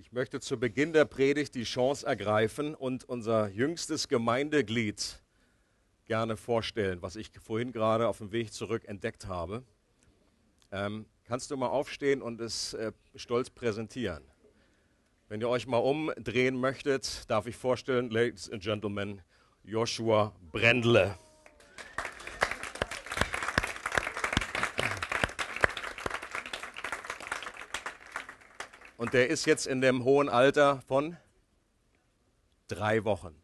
Ich möchte zu Beginn der Predigt die Chance ergreifen und unser jüngstes Gemeindeglied gerne vorstellen, was ich vorhin gerade auf dem Weg zurück entdeckt habe. Ähm, kannst du mal aufstehen und es äh, stolz präsentieren? Wenn ihr euch mal umdrehen möchtet, darf ich vorstellen, Ladies and Gentlemen, Joshua Brendle. Und der ist jetzt in dem hohen Alter von drei Wochen.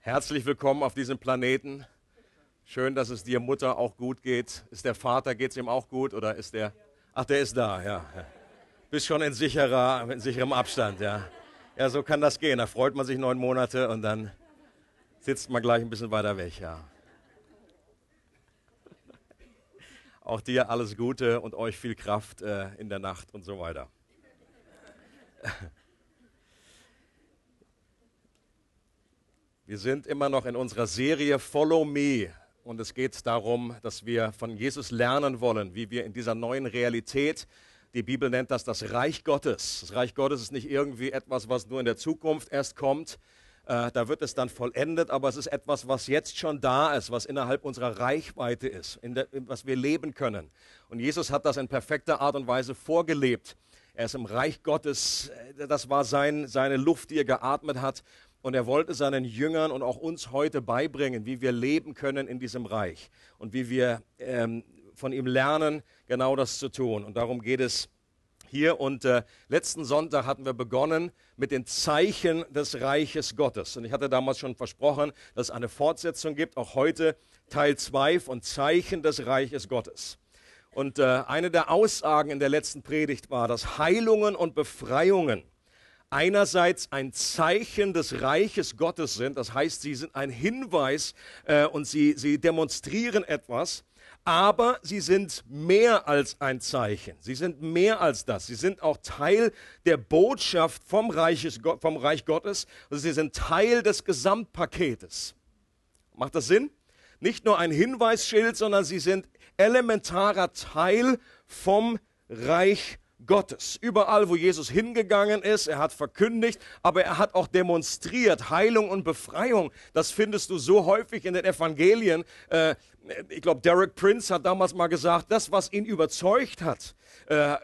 Herzlich willkommen auf diesem Planeten. Schön, dass es dir Mutter auch gut geht. Ist der Vater, geht es ihm auch gut oder ist der? Ach, der ist da, ja. Bist schon in, sicherer, in sicherem Abstand, ja. Ja, so kann das gehen. Da freut man sich neun Monate und dann sitzt man gleich ein bisschen weiter weg, ja. Auch dir alles Gute und euch viel Kraft äh, in der Nacht und so weiter. Wir sind immer noch in unserer Serie Follow Me und es geht darum, dass wir von Jesus lernen wollen, wie wir in dieser neuen Realität, die Bibel nennt das das Reich Gottes. Das Reich Gottes ist nicht irgendwie etwas, was nur in der Zukunft erst kommt, äh, da wird es dann vollendet, aber es ist etwas, was jetzt schon da ist, was innerhalb unserer Reichweite ist, der, was wir leben können. Und Jesus hat das in perfekter Art und Weise vorgelebt. Er ist im Reich Gottes, äh, das war sein, seine Luft, die er geatmet hat. Und er wollte seinen Jüngern und auch uns heute beibringen, wie wir leben können in diesem Reich und wie wir ähm, von ihm lernen, genau das zu tun. Und darum geht es hier. Und äh, letzten Sonntag hatten wir begonnen mit den Zeichen des Reiches Gottes. Und ich hatte damals schon versprochen, dass es eine Fortsetzung gibt, auch heute Teil 2 von Zeichen des Reiches Gottes. Und äh, eine der Aussagen in der letzten Predigt war, dass Heilungen und Befreiungen einerseits ein Zeichen des Reiches Gottes sind, das heißt, sie sind ein Hinweis äh, und sie, sie demonstrieren etwas, aber sie sind mehr als ein Zeichen. Sie sind mehr als das. Sie sind auch Teil der Botschaft vom, Reiches, vom Reich Gottes. Also sie sind Teil des Gesamtpaketes. Macht das Sinn? Nicht nur ein Hinweisschild, sondern sie sind elementarer Teil vom Reich Gottes. Überall, wo Jesus hingegangen ist, er hat verkündigt, aber er hat auch demonstriert Heilung und Befreiung. Das findest du so häufig in den Evangelien. Äh, ich glaube, Derek Prince hat damals mal gesagt, das, was ihn überzeugt hat, äh,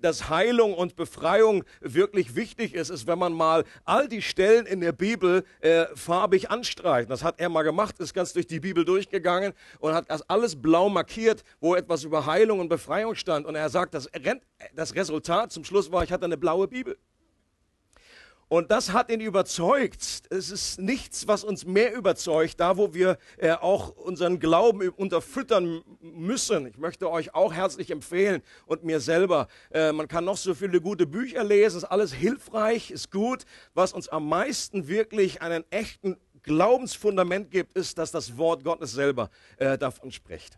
dass Heilung und Befreiung wirklich wichtig ist, ist, wenn man mal all die Stellen in der Bibel äh, farbig anstreicht. Das hat er mal gemacht, ist ganz durch die Bibel durchgegangen und hat das alles blau markiert, wo etwas über Heilung und Befreiung stand. Und er sagt, das, das Resultat zum Schluss war, ich hatte eine blaue Bibel. Und das hat ihn überzeugt. Es ist nichts, was uns mehr überzeugt, da wo wir äh, auch unseren Glauben unterfüttern müssen. Ich möchte euch auch herzlich empfehlen und mir selber. Äh, man kann noch so viele gute Bücher lesen, ist alles hilfreich, ist gut. Was uns am meisten wirklich einen echten Glaubensfundament gibt, ist, dass das Wort Gottes selber äh, davon spricht.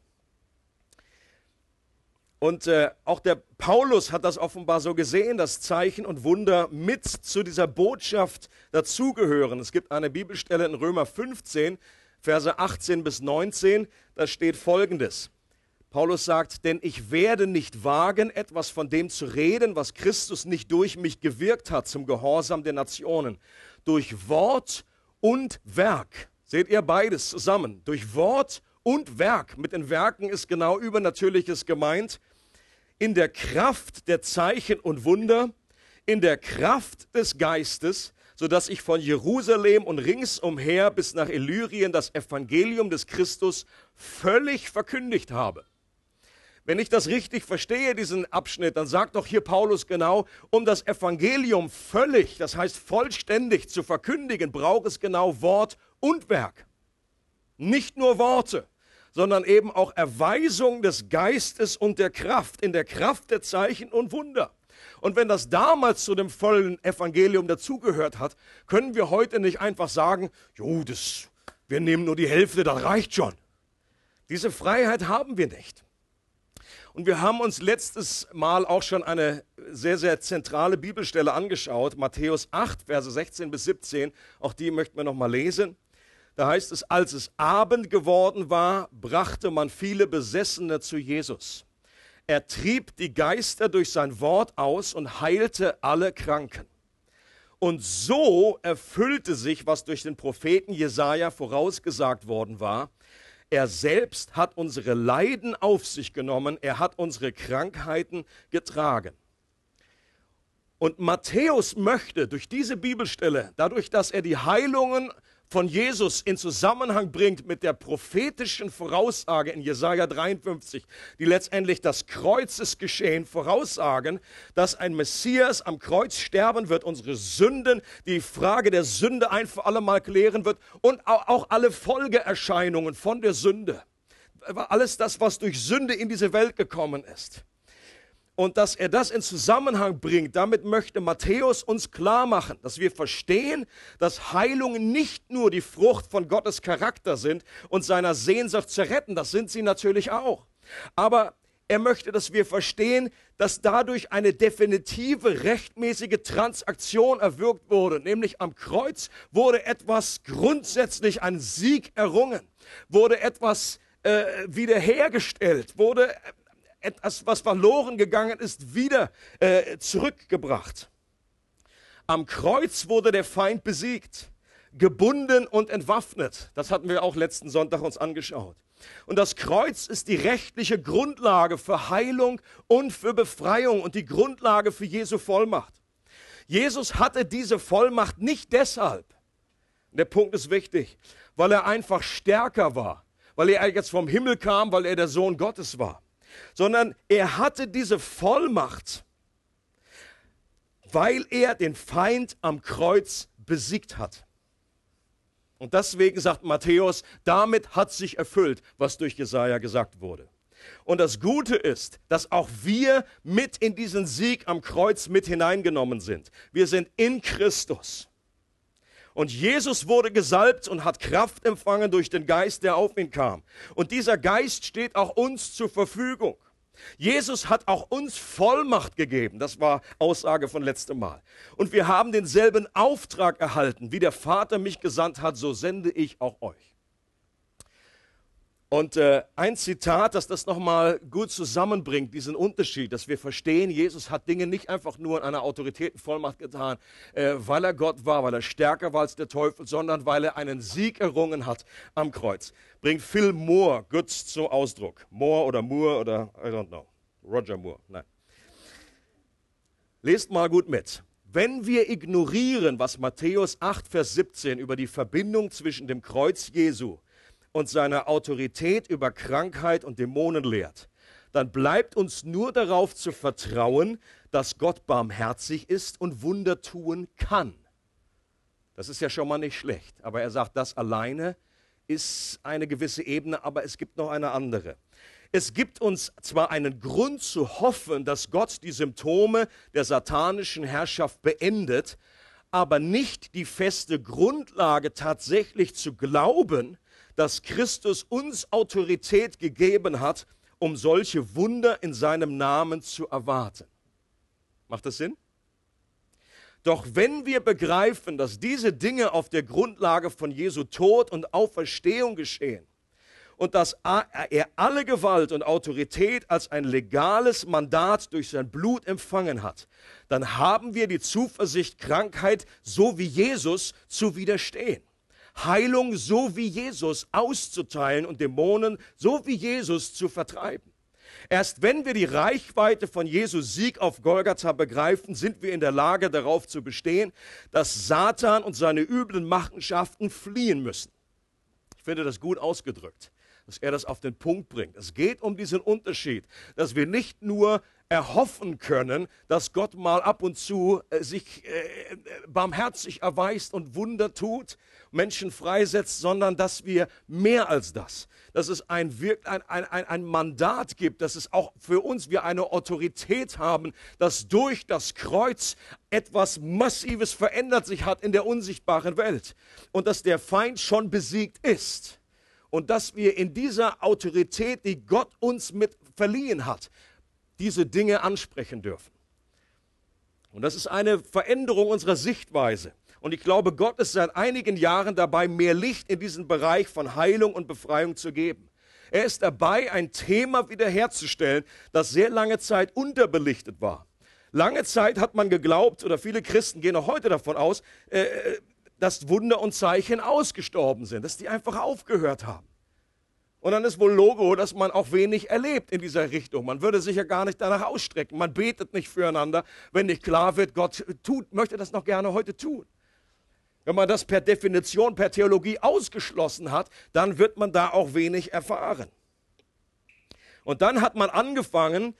Und äh, auch der Paulus hat das offenbar so gesehen, dass Zeichen und Wunder mit zu dieser Botschaft dazugehören. Es gibt eine Bibelstelle in Römer 15, Verse 18 bis 19, da steht folgendes. Paulus sagt, denn ich werde nicht wagen, etwas von dem zu reden, was Christus nicht durch mich gewirkt hat zum Gehorsam der Nationen. Durch Wort und Werk. Seht ihr beides zusammen? Durch Wort und Werk. Mit den Werken ist genau Übernatürliches gemeint in der Kraft der Zeichen und Wunder, in der Kraft des Geistes, so dass ich von Jerusalem und ringsumher bis nach Illyrien das Evangelium des Christus völlig verkündigt habe. Wenn ich das richtig verstehe, diesen Abschnitt, dann sagt doch hier Paulus genau, um das Evangelium völlig, das heißt vollständig zu verkündigen, braucht es genau Wort und Werk. Nicht nur Worte sondern eben auch Erweisung des Geistes und der Kraft, in der Kraft der Zeichen und Wunder. Und wenn das damals zu dem vollen Evangelium dazugehört hat, können wir heute nicht einfach sagen, jo, das, wir nehmen nur die Hälfte, das reicht schon. Diese Freiheit haben wir nicht. Und wir haben uns letztes Mal auch schon eine sehr, sehr zentrale Bibelstelle angeschaut, Matthäus 8, Verse 16 bis 17. Auch die möchten wir nochmal lesen. Da heißt es, als es Abend geworden war, brachte man viele Besessene zu Jesus. Er trieb die Geister durch sein Wort aus und heilte alle Kranken. Und so erfüllte sich, was durch den Propheten Jesaja vorausgesagt worden war. Er selbst hat unsere Leiden auf sich genommen, er hat unsere Krankheiten getragen. Und Matthäus möchte durch diese Bibelstelle, dadurch, dass er die Heilungen von Jesus in Zusammenhang bringt mit der prophetischen Voraussage in Jesaja 53, die letztendlich das Kreuzesgeschehen voraussagen, dass ein Messias am Kreuz sterben wird, unsere Sünden, die Frage der Sünde ein für alle Mal klären wird und auch alle Folgeerscheinungen von der Sünde. Alles das, was durch Sünde in diese Welt gekommen ist und dass er das in Zusammenhang bringt, damit möchte Matthäus uns klar machen, dass wir verstehen, dass Heilungen nicht nur die Frucht von Gottes Charakter sind und seiner Sehnsucht zu retten, das sind sie natürlich auch. Aber er möchte, dass wir verstehen, dass dadurch eine definitive rechtmäßige Transaktion erwirkt wurde, nämlich am Kreuz wurde etwas grundsätzlich ein Sieg errungen, wurde etwas äh, wiederhergestellt, wurde etwas, was verloren gegangen ist, wieder äh, zurückgebracht. Am Kreuz wurde der Feind besiegt, gebunden und entwaffnet. Das hatten wir auch letzten Sonntag uns angeschaut. Und das Kreuz ist die rechtliche Grundlage für Heilung und für Befreiung und die Grundlage für Jesu Vollmacht. Jesus hatte diese Vollmacht nicht deshalb, der Punkt ist wichtig, weil er einfach stärker war, weil er jetzt vom Himmel kam, weil er der Sohn Gottes war sondern er hatte diese Vollmacht, weil er den Feind am Kreuz besiegt hat. Und deswegen sagt Matthäus, damit hat sich erfüllt, was durch Jesaja gesagt wurde. Und das Gute ist, dass auch wir mit in diesen Sieg am Kreuz mit hineingenommen sind. Wir sind in Christus. Und Jesus wurde gesalbt und hat Kraft empfangen durch den Geist, der auf ihn kam. Und dieser Geist steht auch uns zur Verfügung. Jesus hat auch uns Vollmacht gegeben. Das war Aussage von letztem Mal. Und wir haben denselben Auftrag erhalten. Wie der Vater mich gesandt hat, so sende ich auch euch. Und äh, ein Zitat, das das nochmal gut zusammenbringt, diesen Unterschied, dass wir verstehen, Jesus hat Dinge nicht einfach nur in einer Autoritätenvollmacht getan, äh, weil er Gott war, weil er stärker war als der Teufel, sondern weil er einen Sieg errungen hat am Kreuz. Bringt Phil Moore gut zum Ausdruck. Moore oder Moore oder I don't know. Roger Moore, nein. Lest mal gut mit. Wenn wir ignorieren, was Matthäus 8, Vers 17 über die Verbindung zwischen dem Kreuz Jesu und seine Autorität über Krankheit und Dämonen lehrt, dann bleibt uns nur darauf zu vertrauen, dass Gott barmherzig ist und Wunder tun kann. Das ist ja schon mal nicht schlecht, aber er sagt, das alleine ist eine gewisse Ebene, aber es gibt noch eine andere. Es gibt uns zwar einen Grund zu hoffen, dass Gott die Symptome der satanischen Herrschaft beendet, aber nicht die feste Grundlage tatsächlich zu glauben, dass Christus uns Autorität gegeben hat, um solche Wunder in seinem Namen zu erwarten. Macht das Sinn? Doch wenn wir begreifen, dass diese Dinge auf der Grundlage von Jesu Tod und Auferstehung geschehen und dass er alle Gewalt und Autorität als ein legales Mandat durch sein Blut empfangen hat, dann haben wir die Zuversicht, Krankheit so wie Jesus zu widerstehen. Heilung so wie Jesus auszuteilen und Dämonen so wie Jesus zu vertreiben. Erst wenn wir die Reichweite von Jesus Sieg auf Golgatha begreifen, sind wir in der Lage darauf zu bestehen, dass Satan und seine üblen Machenschaften fliehen müssen. Ich finde das gut ausgedrückt, dass er das auf den Punkt bringt. Es geht um diesen Unterschied, dass wir nicht nur erhoffen können, dass Gott mal ab und zu äh, sich äh, barmherzig erweist und Wunder tut, Menschen freisetzt, sondern dass wir mehr als das, dass es ein, ein, ein, ein Mandat gibt, dass es auch für uns wir eine Autorität haben, dass durch das Kreuz etwas Massives verändert sich hat in der unsichtbaren Welt und dass der Feind schon besiegt ist. Und dass wir in dieser Autorität, die Gott uns mit verliehen hat, diese Dinge ansprechen dürfen. Und das ist eine Veränderung unserer Sichtweise. Und ich glaube, Gott ist seit einigen Jahren dabei, mehr Licht in diesen Bereich von Heilung und Befreiung zu geben. Er ist dabei, ein Thema wiederherzustellen, das sehr lange Zeit unterbelichtet war. Lange Zeit hat man geglaubt, oder viele Christen gehen auch heute davon aus, äh, äh, dass Wunder und Zeichen ausgestorben sind, dass die einfach aufgehört haben. Und dann ist wohl Logo, dass man auch wenig erlebt in dieser Richtung. Man würde sich ja gar nicht danach ausstrecken. Man betet nicht füreinander, wenn nicht klar wird, Gott tut, möchte das noch gerne heute tun. Wenn man das per Definition, per Theologie ausgeschlossen hat, dann wird man da auch wenig erfahren. Und dann hat man angefangen,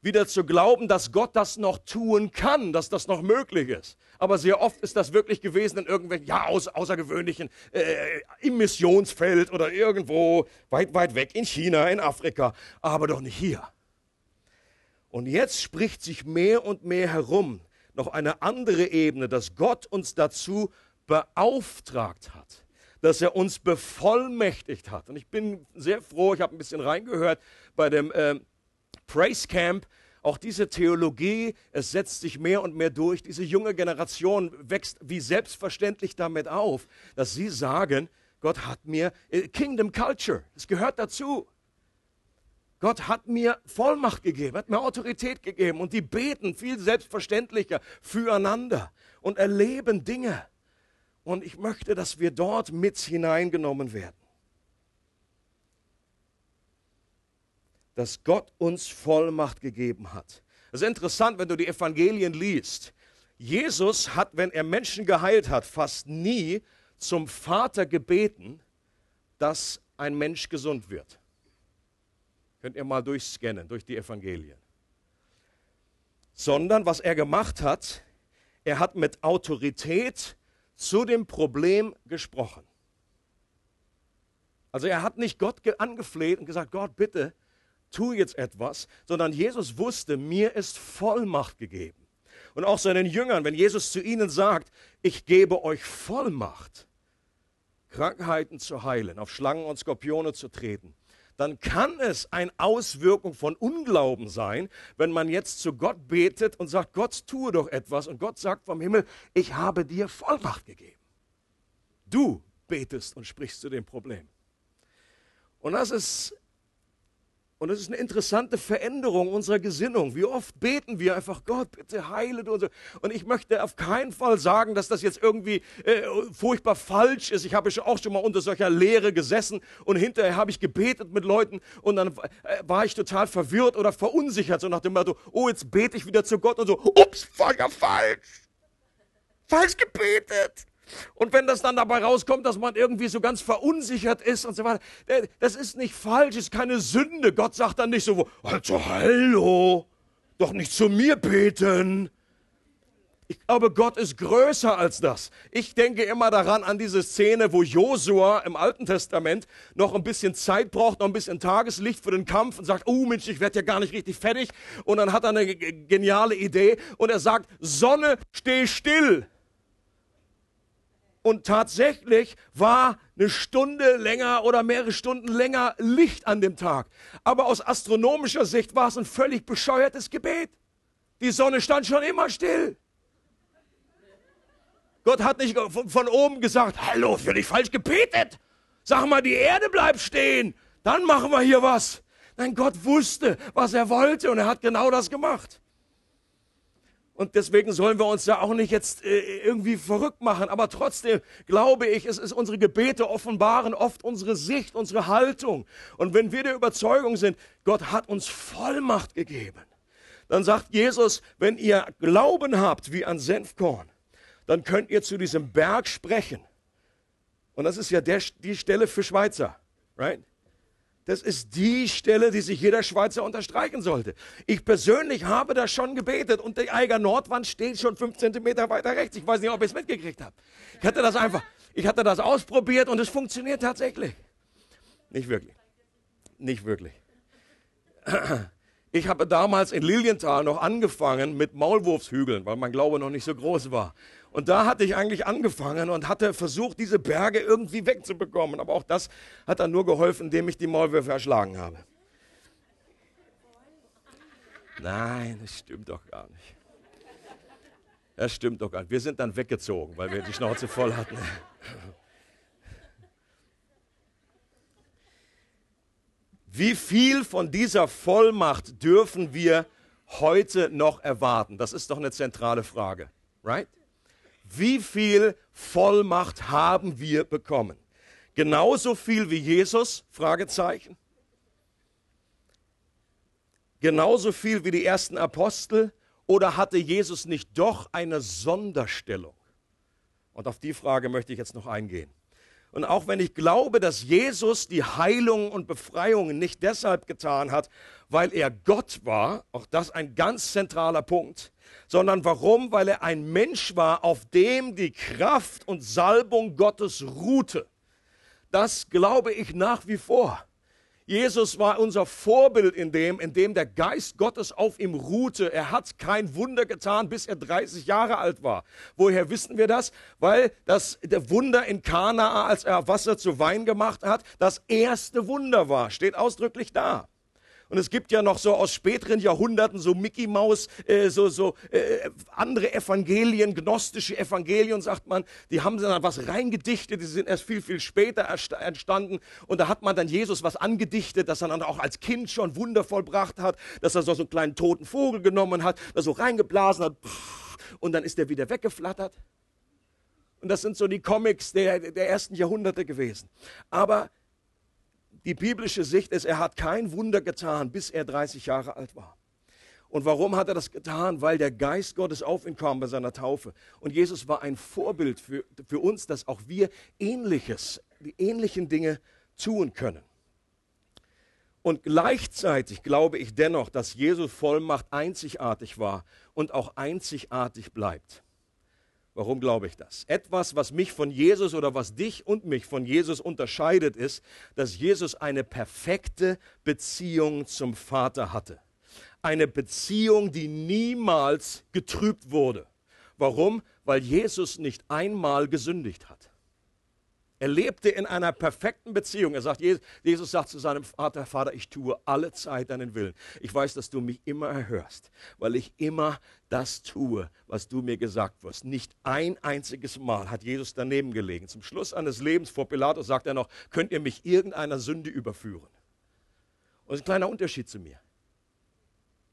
wieder zu glauben, dass Gott das noch tun kann, dass das noch möglich ist. Aber sehr oft ist das wirklich gewesen in irgendwelchen, ja, außergewöhnlichen, äh, im Missionsfeld oder irgendwo weit, weit weg in China, in Afrika, aber doch nicht hier. Und jetzt spricht sich mehr und mehr herum noch eine andere Ebene, dass Gott uns dazu beauftragt hat, dass er uns bevollmächtigt hat. Und ich bin sehr froh, ich habe ein bisschen reingehört bei dem äh, Praise Camp, auch diese Theologie, es setzt sich mehr und mehr durch. Diese junge Generation wächst wie selbstverständlich damit auf, dass sie sagen, Gott hat mir äh, Kingdom Culture, es gehört dazu. Gott hat mir Vollmacht gegeben, hat mir Autorität gegeben und die beten viel selbstverständlicher füreinander und erleben Dinge. Und ich möchte, dass wir dort mit hineingenommen werden. Dass Gott uns Vollmacht gegeben hat. Es ist interessant, wenn du die Evangelien liest. Jesus hat, wenn er Menschen geheilt hat, fast nie zum Vater gebeten, dass ein Mensch gesund wird. Könnt ihr mal durchscannen, durch die Evangelien. Sondern was er gemacht hat, er hat mit Autorität zu dem Problem gesprochen. Also er hat nicht Gott angefleht und gesagt, Gott, bitte, tu jetzt etwas, sondern Jesus wusste, mir ist Vollmacht gegeben. Und auch seinen Jüngern, wenn Jesus zu ihnen sagt, ich gebe euch Vollmacht, Krankheiten zu heilen, auf Schlangen und Skorpione zu treten, dann kann es eine Auswirkung von Unglauben sein, wenn man jetzt zu Gott betet und sagt, Gott tue doch etwas und Gott sagt vom Himmel, ich habe dir Vollmacht gegeben. Du betest und sprichst zu dem Problem. Und das ist und es ist eine interessante Veränderung unserer Gesinnung. Wie oft beten wir einfach, Gott, bitte heile du. Und, so. und ich möchte auf keinen Fall sagen, dass das jetzt irgendwie äh, furchtbar falsch ist. Ich habe auch schon mal unter solcher Lehre gesessen und hinterher habe ich gebetet mit Leuten und dann äh, war ich total verwirrt oder verunsichert, so nach dem Motto, oh, jetzt bete ich wieder zu Gott und so, ups, ja falsch. Falsch gebetet. Und wenn das dann dabei rauskommt, dass man irgendwie so ganz verunsichert ist und so weiter, äh, das ist nicht falsch, ist keine Sünde. Gott sagt dann nicht so, also hallo, doch nicht zu mir beten. Ich glaube, Gott ist größer als das. Ich denke immer daran an diese Szene, wo Josua im Alten Testament noch ein bisschen Zeit braucht, noch ein bisschen Tageslicht für den Kampf und sagt, oh Mensch, ich werde ja gar nicht richtig fertig. Und dann hat er eine geniale Idee und er sagt, Sonne, steh still. Und tatsächlich war eine Stunde länger oder mehrere Stunden länger Licht an dem Tag. Aber aus astronomischer Sicht war es ein völlig bescheuertes Gebet. Die Sonne stand schon immer still. Gott hat nicht von oben gesagt, hallo, für dich falsch gebetet. Sag mal, die Erde bleibt stehen. Dann machen wir hier was. Nein, Gott wusste, was er wollte und er hat genau das gemacht. Und deswegen sollen wir uns da auch nicht jetzt äh, irgendwie verrückt machen. Aber trotzdem glaube ich, es ist unsere Gebete offenbaren oft unsere Sicht, unsere Haltung. Und wenn wir der Überzeugung sind, Gott hat uns Vollmacht gegeben, dann sagt Jesus, wenn ihr Glauben habt wie ein Senfkorn, dann könnt ihr zu diesem Berg sprechen. Und das ist ja der, die Stelle für Schweizer, right? Das ist die Stelle, die sich jeder Schweizer unterstreichen sollte. Ich persönlich habe das schon gebetet und die Eiger Nordwand steht schon fünf Zentimeter weiter rechts. Ich weiß nicht, ob ihr es mitgekriegt habt. Ich hatte das einfach, ich hatte das ausprobiert und es funktioniert tatsächlich. Nicht wirklich. Nicht wirklich. Ich habe damals in Lilienthal noch angefangen mit Maulwurfshügeln, weil mein Glaube noch nicht so groß war. Und da hatte ich eigentlich angefangen und hatte versucht, diese Berge irgendwie wegzubekommen. Aber auch das hat dann nur geholfen, indem ich die Maulwürfe erschlagen habe. Nein, das stimmt doch gar nicht. Das stimmt doch gar nicht. Wir sind dann weggezogen, weil wir die Schnauze voll hatten. Wie viel von dieser Vollmacht dürfen wir heute noch erwarten? Das ist doch eine zentrale Frage, right? Wie viel Vollmacht haben wir bekommen? Genauso viel wie Jesus? Fragezeichen. Genauso viel wie die ersten Apostel? Oder hatte Jesus nicht doch eine Sonderstellung? Und auf die Frage möchte ich jetzt noch eingehen. Und auch wenn ich glaube, dass Jesus die Heilung und Befreiung nicht deshalb getan hat, weil er Gott war, auch das ein ganz zentraler Punkt, sondern warum? Weil er ein Mensch war, auf dem die Kraft und Salbung Gottes ruhte. Das glaube ich nach wie vor. Jesus war unser Vorbild in dem, in dem der Geist Gottes auf ihm ruhte. Er hat kein Wunder getan, bis er 30 Jahre alt war. Woher wissen wir das? Weil das der Wunder in Kanaa, als er Wasser zu Wein gemacht hat, das erste Wunder war. Steht ausdrücklich da. Und es gibt ja noch so aus späteren Jahrhunderten so Mickey Maus, äh, so, so äh, andere Evangelien, gnostische Evangelien, sagt man, die haben dann was reingedichtet, die sind erst viel, viel später entstanden. Und da hat man dann Jesus was angedichtet, dass er dann auch als Kind schon Wunder vollbracht hat, dass er so einen kleinen toten Vogel genommen hat, da so reingeblasen hat, und dann ist er wieder weggeflattert. Und das sind so die Comics der, der ersten Jahrhunderte gewesen. Aber die biblische Sicht ist, er hat kein Wunder getan, bis er 30 Jahre alt war. Und warum hat er das getan? Weil der Geist Gottes auf ihn kam bei seiner Taufe. Und Jesus war ein Vorbild für, für uns, dass auch wir Ähnliches, die ähnlichen Dinge tun können. Und gleichzeitig glaube ich dennoch, dass Jesus Vollmacht einzigartig war und auch einzigartig bleibt. Warum glaube ich das? Etwas, was mich von Jesus oder was dich und mich von Jesus unterscheidet, ist, dass Jesus eine perfekte Beziehung zum Vater hatte. Eine Beziehung, die niemals getrübt wurde. Warum? Weil Jesus nicht einmal gesündigt hat. Er lebte in einer perfekten Beziehung. Er sagt, Jesus sagt zu seinem Vater, Vater, ich tue alle Zeit deinen Willen. Ich weiß, dass du mich immer erhörst, weil ich immer das tue, was du mir gesagt wirst. Nicht ein einziges Mal hat Jesus daneben gelegen. Zum Schluss eines Lebens vor Pilatus sagt er noch, könnt ihr mich irgendeiner Sünde überführen? Und das ist ein kleiner Unterschied zu mir.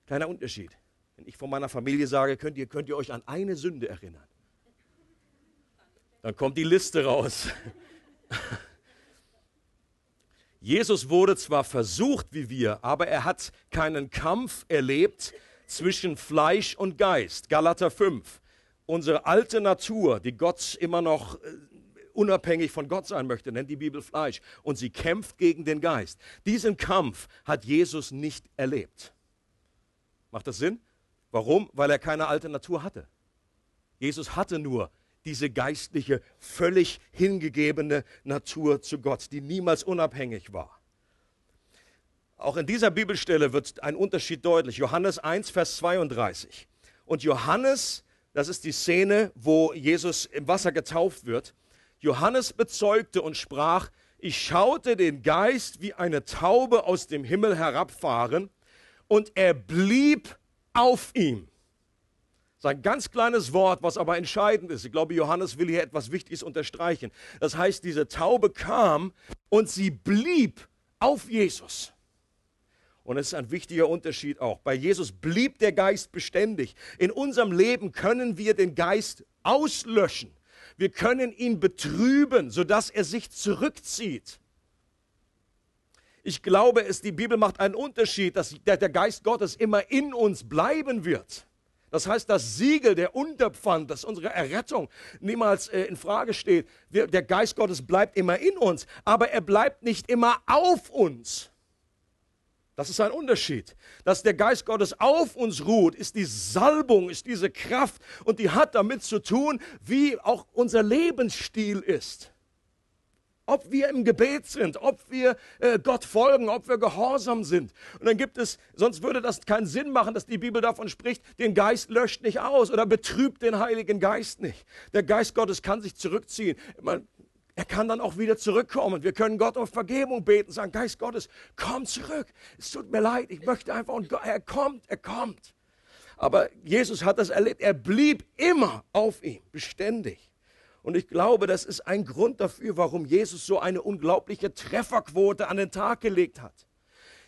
Kleiner Unterschied. Wenn ich von meiner Familie sage, könnt ihr, könnt ihr euch an eine Sünde erinnern? Dann kommt die Liste raus. Jesus wurde zwar versucht wie wir, aber er hat keinen Kampf erlebt zwischen Fleisch und Geist. Galater 5. Unsere alte Natur, die Gott immer noch äh, unabhängig von Gott sein möchte, nennt die Bibel Fleisch. Und sie kämpft gegen den Geist. Diesen Kampf hat Jesus nicht erlebt. Macht das Sinn? Warum? Weil er keine alte Natur hatte. Jesus hatte nur diese geistliche, völlig hingegebene Natur zu Gott, die niemals unabhängig war. Auch in dieser Bibelstelle wird ein Unterschied deutlich. Johannes 1, Vers 32. Und Johannes, das ist die Szene, wo Jesus im Wasser getauft wird. Johannes bezeugte und sprach, ich schaute den Geist wie eine Taube aus dem Himmel herabfahren und er blieb auf ihm. Sein ganz kleines Wort, was aber entscheidend ist. Ich glaube, Johannes will hier etwas Wichtiges unterstreichen. Das heißt, diese Taube kam und sie blieb auf Jesus. Und es ist ein wichtiger Unterschied auch. Bei Jesus blieb der Geist beständig. In unserem Leben können wir den Geist auslöschen. Wir können ihn betrüben, sodass er sich zurückzieht. Ich glaube, es, die Bibel macht einen Unterschied, dass der, Geist Gottes immer in uns bleiben wird. Das heißt, das Siegel der Unterpfand, dass unsere Errettung niemals äh, in Frage steht. Wir, der Geist Gottes bleibt immer in uns, aber er bleibt nicht immer auf uns. Das ist ein Unterschied. Dass der Geist Gottes auf uns ruht, ist die Salbung, ist diese Kraft und die hat damit zu tun, wie auch unser Lebensstil ist ob wir im Gebet sind, ob wir äh, Gott folgen, ob wir gehorsam sind. Und dann gibt es, sonst würde das keinen Sinn machen, dass die Bibel davon spricht, den Geist löscht nicht aus oder betrübt den Heiligen Geist nicht. Der Geist Gottes kann sich zurückziehen. Man, er kann dann auch wieder zurückkommen. Wir können Gott auf Vergebung beten, sagen, Geist Gottes, komm zurück. Es tut mir leid, ich möchte einfach, und er kommt, er kommt. Aber Jesus hat das erlebt, er blieb immer auf ihm, beständig. Und ich glaube, das ist ein Grund dafür, warum Jesus so eine unglaubliche Trefferquote an den Tag gelegt hat.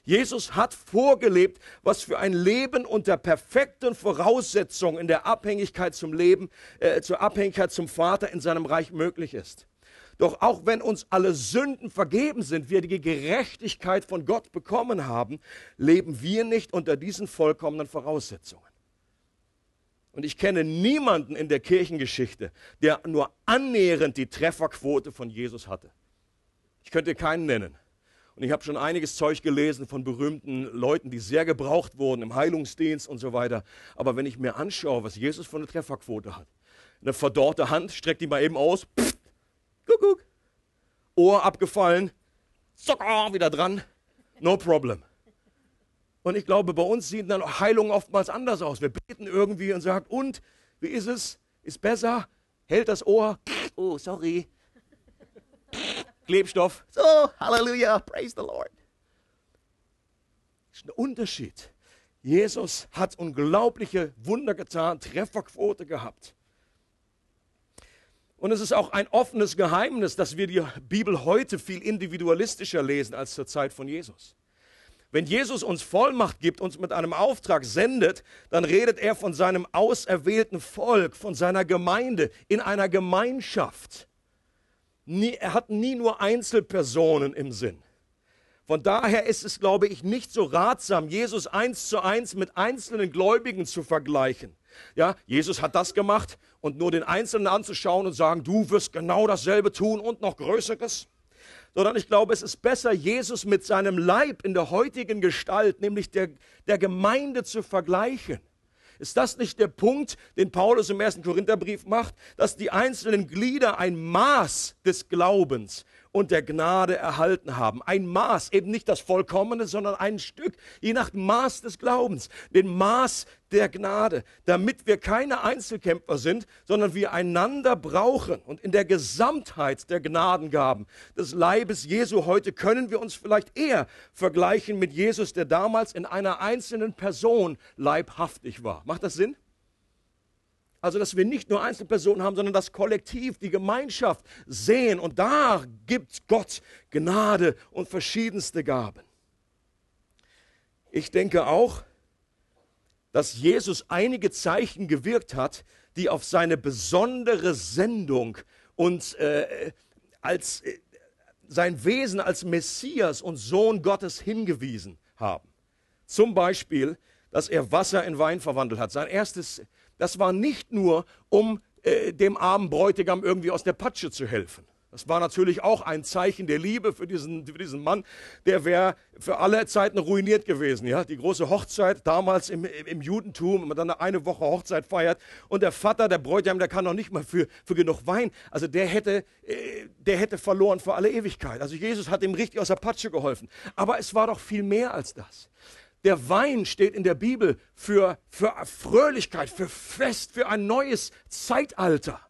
Jesus hat vorgelebt, was für ein Leben unter perfekten Voraussetzungen in der Abhängigkeit zum Leben, äh, zur Abhängigkeit zum Vater in seinem Reich möglich ist. Doch auch wenn uns alle Sünden vergeben sind, wir die Gerechtigkeit von Gott bekommen haben, leben wir nicht unter diesen vollkommenen Voraussetzungen. Und ich kenne niemanden in der Kirchengeschichte, der nur annähernd die Trefferquote von Jesus hatte. Ich könnte keinen nennen. Und ich habe schon einiges Zeug gelesen von berühmten Leuten, die sehr gebraucht wurden im Heilungsdienst und so weiter. Aber wenn ich mir anschaue, was Jesus von der Trefferquote hat, eine verdorrte Hand, streckt die mal eben aus, pff, guck, Ohr abgefallen, sogar wieder dran, no problem. Und ich glaube, bei uns sieht dann Heilung oftmals anders aus. Wir beten irgendwie und sagen, und, wie ist es? Ist besser? Hält das Ohr? Oh, sorry. Klebstoff. So, Halleluja, praise the Lord. Das ist ein Unterschied. Jesus hat unglaubliche Wunder getan, Trefferquote gehabt. Und es ist auch ein offenes Geheimnis, dass wir die Bibel heute viel individualistischer lesen als zur Zeit von Jesus. Wenn Jesus uns Vollmacht gibt, uns mit einem Auftrag sendet, dann redet er von seinem auserwählten Volk, von seiner Gemeinde, in einer Gemeinschaft. Nie, er hat nie nur Einzelpersonen im Sinn. Von daher ist es, glaube ich, nicht so ratsam, Jesus eins zu eins mit einzelnen Gläubigen zu vergleichen. Ja, Jesus hat das gemacht und nur den Einzelnen anzuschauen und sagen, du wirst genau dasselbe tun und noch Größeres. Sondern ich glaube, es ist besser, Jesus mit seinem Leib in der heutigen Gestalt, nämlich der, der Gemeinde zu vergleichen. Ist das nicht der Punkt, den Paulus im ersten Korintherbrief macht, dass die einzelnen Glieder ein Maß des Glaubens und der Gnade erhalten haben. Ein Maß, eben nicht das Vollkommene, sondern ein Stück, je nach Maß des Glaubens, den Maß der Gnade, damit wir keine Einzelkämpfer sind, sondern wir einander brauchen. Und in der Gesamtheit der Gnadengaben des Leibes Jesu heute können wir uns vielleicht eher vergleichen mit Jesus, der damals in einer einzelnen Person leibhaftig war. Macht das Sinn? Also, dass wir nicht nur Einzelpersonen haben, sondern das Kollektiv, die Gemeinschaft sehen. Und da gibt Gott Gnade und verschiedenste Gaben. Ich denke auch, dass Jesus einige Zeichen gewirkt hat, die auf seine besondere Sendung und äh, als äh, sein Wesen als Messias und Sohn Gottes hingewiesen haben. Zum Beispiel, dass er Wasser in Wein verwandelt hat. Sein erstes das war nicht nur, um äh, dem armen Bräutigam irgendwie aus der Patsche zu helfen. Das war natürlich auch ein Zeichen der Liebe für diesen, für diesen Mann. Der wäre für alle Zeiten ruiniert gewesen. Ja? Die große Hochzeit damals im, im Judentum, wenn man dann eine Woche Hochzeit feiert. Und der Vater, der Bräutigam, der kann noch nicht mal für, für genug Wein. Also der hätte, äh, der hätte verloren für alle Ewigkeit. Also Jesus hat ihm richtig aus der Patsche geholfen. Aber es war doch viel mehr als das. Der Wein steht in der Bibel für, für Fröhlichkeit, für Fest, für ein neues Zeitalter.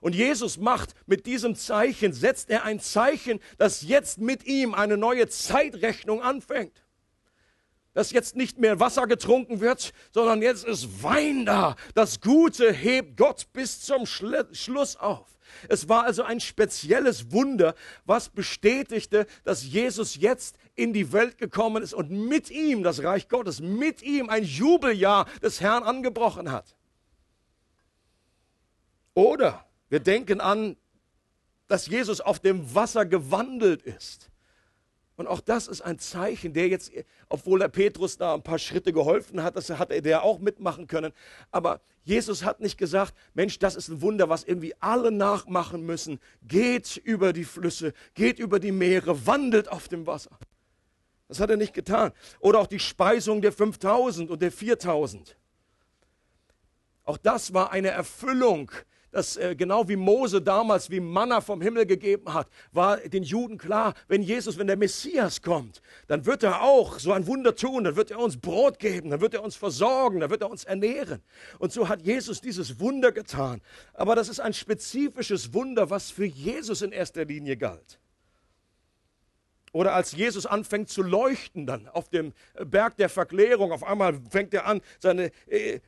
Und Jesus macht mit diesem Zeichen, setzt er ein Zeichen, dass jetzt mit ihm eine neue Zeitrechnung anfängt. Dass jetzt nicht mehr Wasser getrunken wird, sondern jetzt ist Wein da. Das Gute hebt Gott bis zum Schluss auf. Es war also ein spezielles Wunder, was bestätigte, dass Jesus jetzt in die Welt gekommen ist und mit ihm das Reich Gottes, mit ihm ein Jubeljahr des Herrn angebrochen hat. Oder wir denken an, dass Jesus auf dem Wasser gewandelt ist. Und auch das ist ein Zeichen, der jetzt, obwohl der Petrus da ein paar Schritte geholfen hat, das hat er der auch mitmachen können. Aber Jesus hat nicht gesagt, Mensch, das ist ein Wunder, was irgendwie alle nachmachen müssen. Geht über die Flüsse, geht über die Meere, wandelt auf dem Wasser. Das hat er nicht getan. Oder auch die Speisung der 5000 und der 4000. Auch das war eine Erfüllung dass äh, genau wie Mose damals wie Manna vom Himmel gegeben hat, war den Juden klar, wenn Jesus, wenn der Messias kommt, dann wird er auch so ein Wunder tun, dann wird er uns Brot geben, dann wird er uns versorgen, dann wird er uns ernähren. Und so hat Jesus dieses Wunder getan. Aber das ist ein spezifisches Wunder, was für Jesus in erster Linie galt. Oder als Jesus anfängt zu leuchten dann auf dem Berg der Verklärung, auf einmal fängt er an, seine äh,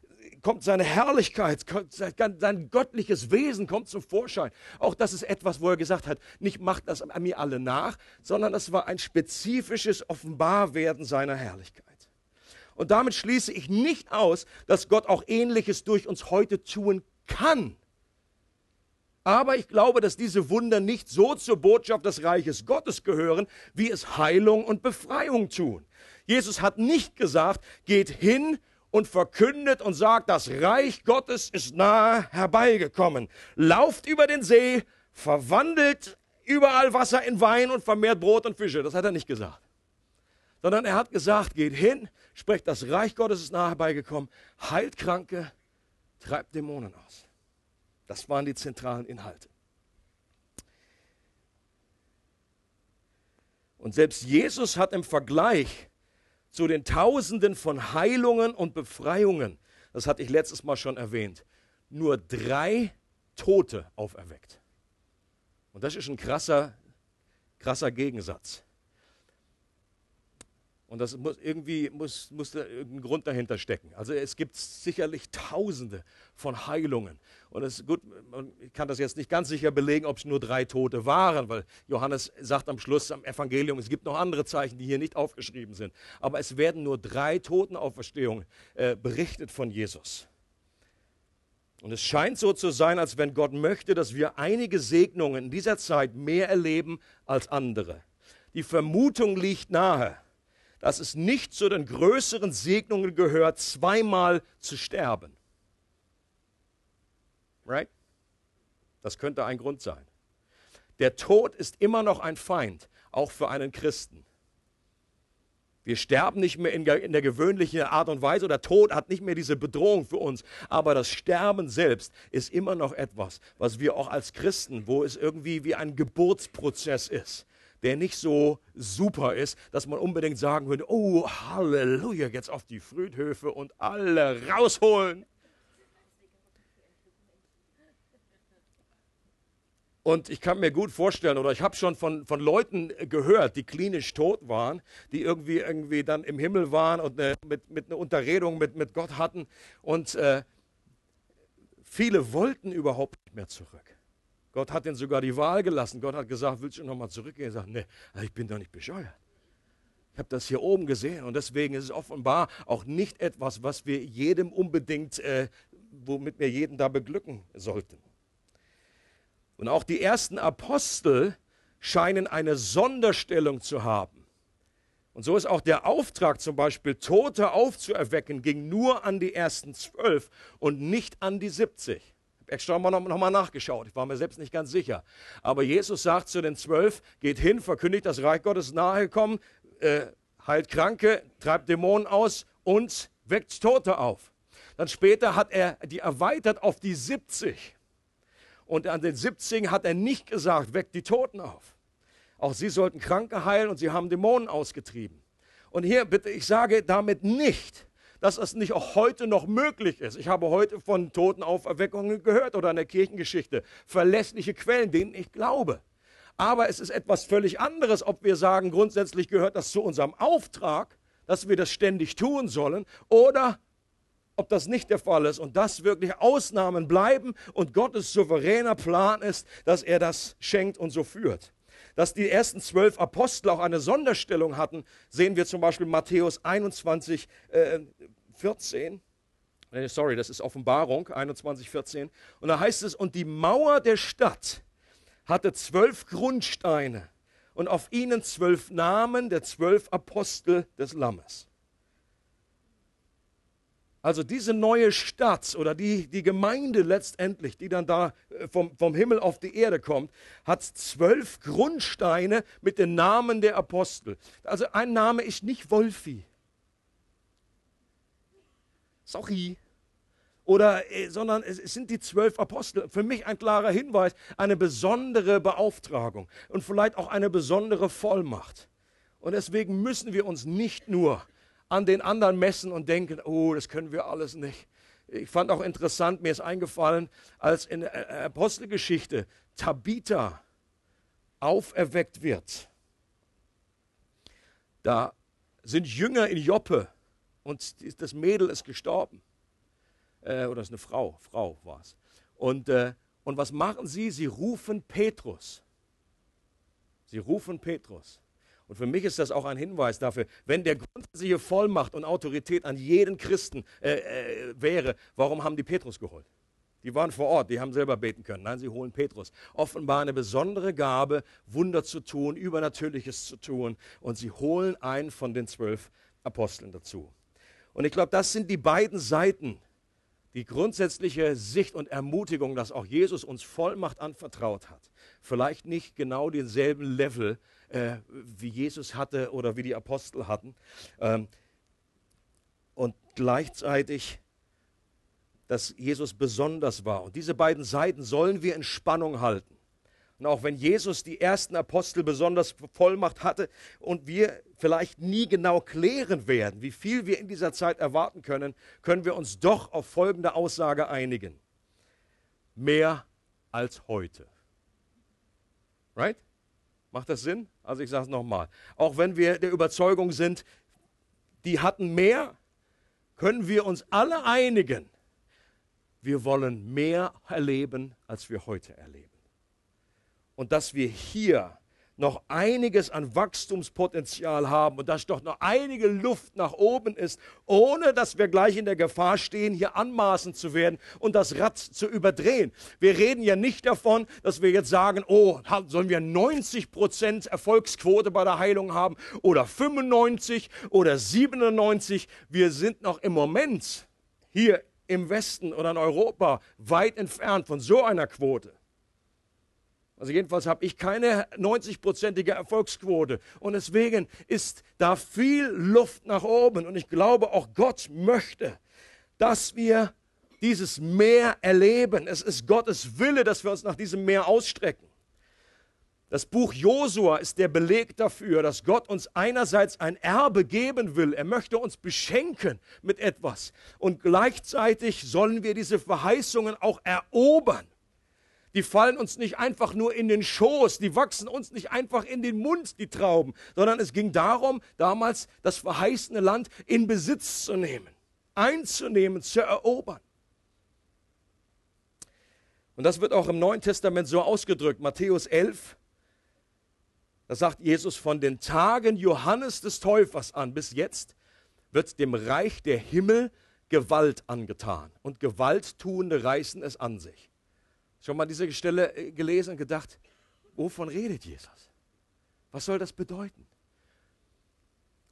kommt seine Herrlichkeit, sein göttliches Wesen kommt zum Vorschein. Auch das ist etwas, wo er gesagt hat, nicht macht das an mir alle nach, sondern das war ein spezifisches Offenbarwerden seiner Herrlichkeit. Und damit schließe ich nicht aus, dass Gott auch Ähnliches durch uns heute tun kann. Aber ich glaube, dass diese Wunder nicht so zur Botschaft des Reiches Gottes gehören, wie es Heilung und Befreiung tun. Jesus hat nicht gesagt, geht hin und verkündet und sagt, das Reich Gottes ist nahe herbeigekommen. Lauft über den See, verwandelt überall Wasser in Wein und vermehrt Brot und Fische. Das hat er nicht gesagt. Sondern er hat gesagt, geht hin, sprecht, das Reich Gottes ist nahe herbeigekommen, heilt Kranke, treibt Dämonen aus. Das waren die zentralen Inhalte. Und selbst Jesus hat im Vergleich zu den Tausenden von Heilungen und Befreiungen, das hatte ich letztes Mal schon erwähnt, nur drei Tote auferweckt. Und das ist ein krasser, krasser Gegensatz. Und das muss irgendwie muss, muss da irgendein Grund dahinter stecken. Also es gibt sicherlich Tausende von Heilungen. Und es gut, man kann das jetzt nicht ganz sicher belegen, ob es nur drei Tote waren, weil Johannes sagt am Schluss am Evangelium, es gibt noch andere Zeichen, die hier nicht aufgeschrieben sind. Aber es werden nur drei Totenauferstehungen äh, berichtet von Jesus. Und es scheint so zu sein, als wenn Gott möchte, dass wir einige Segnungen in dieser Zeit mehr erleben als andere. Die Vermutung liegt nahe dass es nicht zu den größeren Segnungen gehört, zweimal zu sterben. Right? Das könnte ein Grund sein. Der Tod ist immer noch ein Feind, auch für einen Christen. Wir sterben nicht mehr in der, gewöhnlichen Art und Weise oder Tod hat nicht mehr diese Bedrohung für uns. Aber das Sterben selbst ist immer noch etwas, was wir auch als Christen, wo es irgendwie wie ein Geburtsprozess ist, der nicht so super ist, dass man unbedingt sagen würde, oh Halleluja, jetzt auf die Friedhöfe und alle rausholen. Und ich kann mir gut vorstellen, oder ich habe schon von, von Leuten gehört, die klinisch tot waren, die irgendwie, irgendwie dann im Himmel waren und eine, mit, mit einer Unterredung mit, mit Gott hatten. Und äh, viele wollten überhaupt nicht mehr zurück. Gott hat ihnen sogar die Wahl gelassen. Gott hat gesagt, willst du nochmal zurückgehen? Er sagt, nee, ich bin doch nicht bescheuert. Ich habe das hier oben gesehen und deswegen ist es offenbar auch nicht etwas, was wir jedem unbedingt, äh, womit wir jeden da beglücken sollten. Und auch die ersten Apostel scheinen eine Sonderstellung zu haben. Und so ist auch der Auftrag zum Beispiel, Tote aufzuerwecken, ging nur an die ersten zwölf und nicht an die siebzig extra mal nochmal nachgeschaut. Ich war mir selbst nicht ganz sicher. Aber Jesus sagt zu den zwölf, geht hin, verkündigt das Reich Gottes nahegekommen, äh, heilt Kranke, treibt Dämonen aus und weckt Tote auf. Dann später hat er die erweitert auf die 70. Und an den 70 hat er nicht gesagt, weckt die Toten auf. Auch sie sollten Kranke heilen und sie haben Dämonen ausgetrieben. Und hier bitte, ich sage damit nicht, dass es nicht auch heute noch möglich ist. Ich habe heute von Totenauferweckungen gehört oder in der Kirchengeschichte. Verlässliche Quellen, denen ich glaube. Aber es ist etwas völlig anderes, ob wir sagen, grundsätzlich gehört das zu unserem Auftrag, dass wir das ständig tun sollen, oder ob das nicht der Fall ist und das wirklich Ausnahmen bleiben und Gottes souveräner Plan ist, dass er das schenkt und so führt. Dass die ersten zwölf Apostel auch eine Sonderstellung hatten, sehen wir zum Beispiel Matthäus 21, äh, 14. Sorry, das ist Offenbarung 21, 14. Und da heißt es, und die Mauer der Stadt hatte zwölf Grundsteine und auf ihnen zwölf Namen der zwölf Apostel des Lammes. Also diese neue Stadt oder die, die Gemeinde letztendlich, die dann da äh, vom, vom Himmel auf die Erde kommt, hat zwölf Grundsteine mit den Namen der Apostel. Also ein Name ist nicht Wolfi. Sorry. Oder, äh, sondern es sind die zwölf Apostel. Für mich ein klarer Hinweis, eine besondere Beauftragung und vielleicht auch eine besondere Vollmacht. Und deswegen müssen wir uns nicht nur an den anderen messen und denken, oh, das können wir alles nicht. Ich fand auch interessant, mir ist eingefallen, als in der Apostelgeschichte Tabitha auferweckt wird. Da sind Jünger in Joppe und das Mädel ist gestorben. äh, oder ist eine Frau, Frau war es. Und, äh, und was machen sie? Sie rufen Petrus. Sie rufen Petrus. Und für mich ist das auch ein Hinweis dafür, wenn der grundsätzliche Vollmacht und Autorität an jeden Christen äh, äh, wäre, warum haben die Petrus geholt? Die waren vor Ort, die haben selber beten können. Nein, sie holen Petrus. Offenbar eine besondere Gabe, Wunder zu tun, Übernatürliches zu tun. Und sie holen einen von den zwölf Aposteln dazu. Und ich glaube, das sind die beiden Seiten, die grundsätzliche Sicht und Ermutigung, dass auch Jesus uns Vollmacht anvertraut hat. Vielleicht nicht genau denselben Level, äh, wie Jesus hatte oder wie die Apostel hatten. Ähm, und gleichzeitig, dass Jesus besonders war. Und diese beiden Seiten sollen wir in Spannung halten. Und auch wenn Jesus die ersten Apostel besonders Vollmacht hatte und wir vielleicht nie genau klären werden, wie viel wir in dieser Zeit erwarten können, können wir uns doch auf folgende Aussage einigen. Mehr als heute. Right? Macht das Sinn? Also ich sage es nochmal. Auch wenn wir der Überzeugung sind, die hatten mehr, können wir uns alle einigen. Wir wollen mehr erleben, als wir heute erleben. Und dass wir hier noch einiges an Wachstumspotenzial haben und dass doch noch einige Luft nach oben ist, ohne dass wir gleich in der Gefahr stehen, hier anmaßend zu werden und das Rad zu überdrehen. Wir reden ja nicht davon, dass wir jetzt sagen, oh, sollen wir 90 Prozent Erfolgsquote bei der Heilung haben oder 95 oder 97. Wir sind noch im Moment hier im Westen oder in Europa weit entfernt von so einer Quote. Also jedenfalls habe ich keine 90-prozentige Erfolgsquote. Und deswegen ist da viel Luft nach oben. Und ich glaube, auch Gott möchte, dass wir dieses Meer erleben. Es ist Gottes Wille, dass wir uns nach diesem Meer ausstrecken. Das Buch Josua ist der Beleg dafür, dass Gott uns einerseits ein Erbe geben will. Er möchte uns beschenken mit etwas. Und gleichzeitig sollen wir diese Verheißungen auch erobern die fallen uns nicht einfach nur in den Schoß, die wachsen uns nicht einfach in den Mund, die Trauben, sondern es ging darum, damals das verheißene Land in Besitz zu nehmen, einzunehmen, zu erobern. Und das wird auch im Neuen Testament so ausgedrückt, Matthäus 11, da sagt Jesus, von den Tagen Johannes des Täufers an bis jetzt wird dem Reich der Himmel Gewalt angetan. Und Gewalttuende reißen es an sich. Schon mal diese Stelle äh, gelesen und gedacht, wovon redet Jesus? Was soll das bedeuten?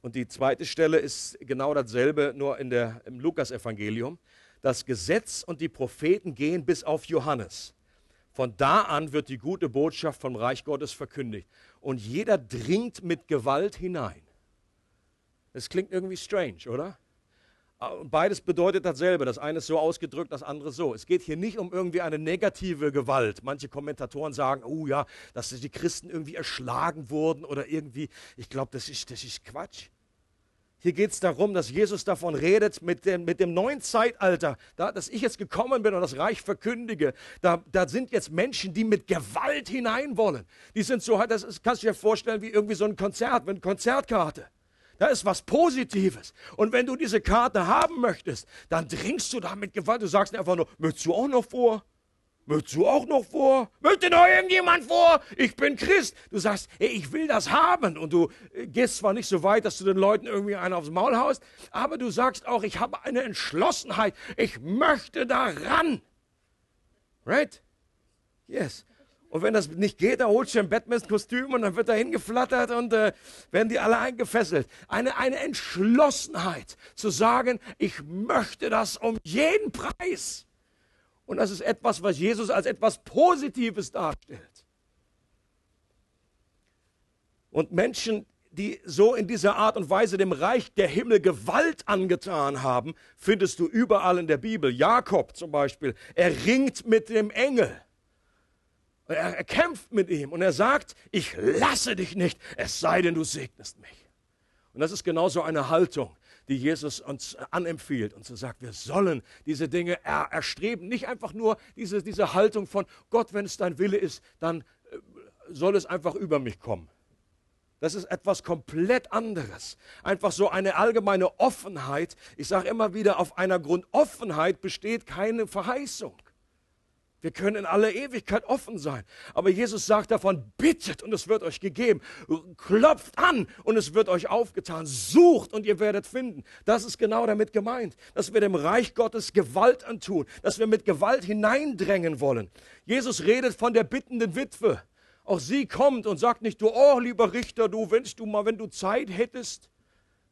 Und die zweite Stelle ist genau dasselbe, nur in der, im Lukas-Evangelium. Das Gesetz und die Propheten gehen bis auf Johannes. Von da an wird die gute Botschaft vom Reich Gottes verkündigt. Und jeder dringt mit Gewalt hinein. Das klingt irgendwie strange, oder? Beides bedeutet dasselbe. Das eine ist so ausgedrückt, das andere so. Es geht hier nicht um irgendwie eine negative Gewalt. Manche Kommentatoren sagen, oh ja, dass die Christen irgendwie erschlagen wurden oder irgendwie. Ich glaube, das ist, das ist Quatsch. Hier geht es darum, dass Jesus davon redet mit dem, mit dem neuen Zeitalter, da, dass ich jetzt gekommen bin und das Reich verkündige. Da, da sind jetzt Menschen, die mit Gewalt hinein wollen. Die sind so, das kannst du dir vorstellen wie irgendwie so ein Konzert, eine Konzertkarte. Da ist was Positives. Und wenn du diese Karte haben möchtest, dann dringst du da mit Gewalt. Du sagst einfach nur, möchtest du auch noch vor? Möchtest du auch noch vor? Möchte noch irgendjemand vor? Ich bin Christ. Du sagst, ey, ich will das haben. Und du äh, gehst zwar nicht so weit, dass du den Leuten irgendwie einen aufs Maul haust, aber du sagst auch, ich habe eine Entschlossenheit. Ich möchte da ran. Right? Yes. Und wenn das nicht geht, dann holst du ein Batman-Kostüm und dann wird er hingeflattert und äh, werden die alle eingefesselt. Eine, eine Entschlossenheit zu sagen, ich möchte das um jeden Preis. Und das ist etwas, was Jesus als etwas Positives darstellt. Und Menschen, die so in dieser Art und Weise dem Reich der Himmel Gewalt angetan haben, findest du überall in der Bibel. Jakob zum Beispiel, er ringt mit dem Engel. Er, er kämpft mit ihm und er sagt, ich lasse dich nicht, es sei denn, du segnest mich. Und das ist genauso eine Haltung, die Jesus uns anempfiehlt und so sagt, wir sollen diese Dinge er, erstreben. Nicht einfach nur diese, diese Haltung von Gott, wenn es dein Wille ist, dann äh, soll es einfach über mich kommen. Das ist etwas komplett anderes. Einfach so eine allgemeine Offenheit. Ich sage immer wieder, auf einer Grundoffenheit besteht keine Verheißung. Wir können in aller Ewigkeit offen sein. Aber Jesus sagt davon, bittet und es wird euch gegeben. Klopft an und es wird euch aufgetan. Sucht und ihr werdet finden. Das ist genau damit gemeint, dass wir dem Reich Gottes Gewalt antun, dass wir mit Gewalt hineindrängen wollen. Jesus redet von der bittenden Witwe. Auch sie kommt und sagt nicht, du, oh, lieber Richter, du, wennst du mal, wenn du Zeit hättest,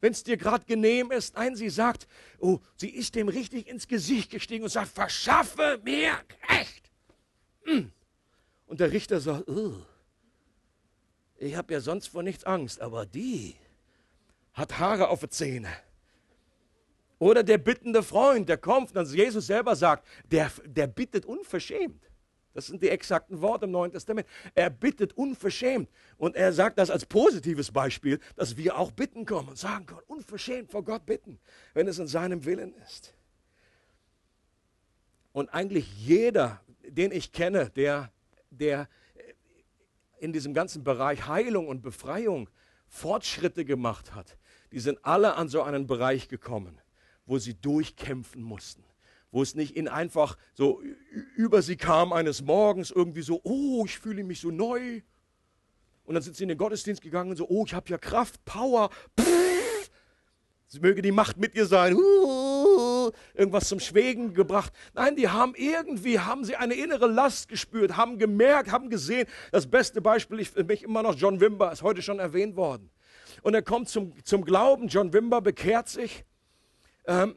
wenn es dir gerade genehm ist. Nein, sie sagt, oh, sie ist dem richtig ins Gesicht gestiegen und sagt, verschaffe mir Recht. Und der Richter sagt, oh, ich habe ja sonst vor nichts Angst, aber die hat Haare auf den Zähnen. Oder der bittende Freund, der kommt, und Jesus selber sagt, der, der bittet unverschämt. Das sind die exakten Worte im Neuen Testament. Er bittet unverschämt. Und er sagt das als positives Beispiel, dass wir auch bitten kommen und sagen können, unverschämt vor Gott bitten, wenn es in seinem Willen ist. Und eigentlich jeder, den ich kenne, der, der in diesem ganzen Bereich Heilung und Befreiung Fortschritte gemacht hat, die sind alle an so einen Bereich gekommen, wo sie durchkämpfen mussten wo es nicht in einfach so über sie kam eines Morgens irgendwie so, oh, ich fühle mich so neu. Und dann sind sie in den Gottesdienst gegangen und so, oh, ich habe ja Kraft, Power. Pff, sie möge die Macht mit ihr sein. Uh, irgendwas zum Schwägen gebracht. Nein, die haben irgendwie, haben sie eine innere Last gespürt, haben gemerkt, haben gesehen. Das beste Beispiel ist für mich immer noch John Wimber, ist heute schon erwähnt worden. Und er kommt zum, zum Glauben, John Wimber bekehrt sich. Ähm,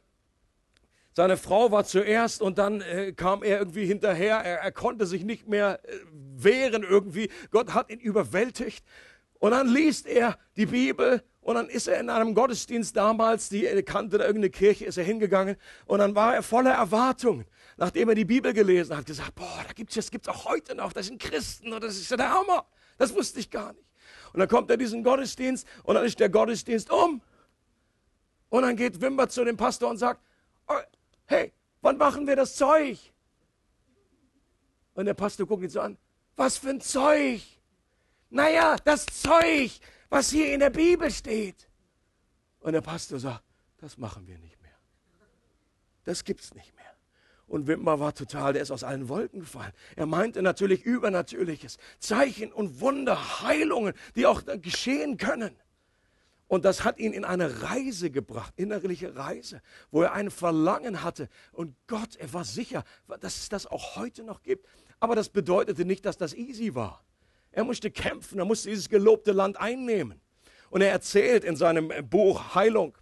seine Frau war zuerst und dann äh, kam er irgendwie hinterher. Er, er konnte sich nicht mehr äh, wehren irgendwie. Gott hat ihn überwältigt. Und dann liest er die Bibel und dann ist er in einem Gottesdienst damals, die er kannte da irgendeine Kirche, ist er hingegangen und dann war er voller Erwartungen. Nachdem er die Bibel gelesen hat, gesagt, boah, da gibt's das gibt's auch heute noch, das sind Christen und das ist ja der Hammer. Das wusste ich gar nicht. Und dann kommt er diesen Gottesdienst und dann ist der Gottesdienst um. Und dann geht Wimber zu dem Pastor und sagt, oh, hey, wann machen wir das Zeug? Und der Pastor guckt ihn so an, was für ein Zeug? Naja, das Zeug, was hier in der Bibel steht. Und der Pastor sagt, das machen wir nicht mehr. Das gibt's nicht mehr. Und Wimmer war total, der ist aus allen Wolken gefallen. Er meinte natürlich Übernatürliches, Zeichen und Wunder, Heilungen, die auch geschehen können. Und das hat ihn in eine Reise gebracht, innerliche Reise, wo er ein Verlangen hatte. Und Gott, er war sicher, dass es das auch heute noch gibt. Aber das bedeutete nicht, dass das easy war. Er musste kämpfen, er musste dieses gelobte Land einnehmen. Und er erzählt in seinem Buch Heilung,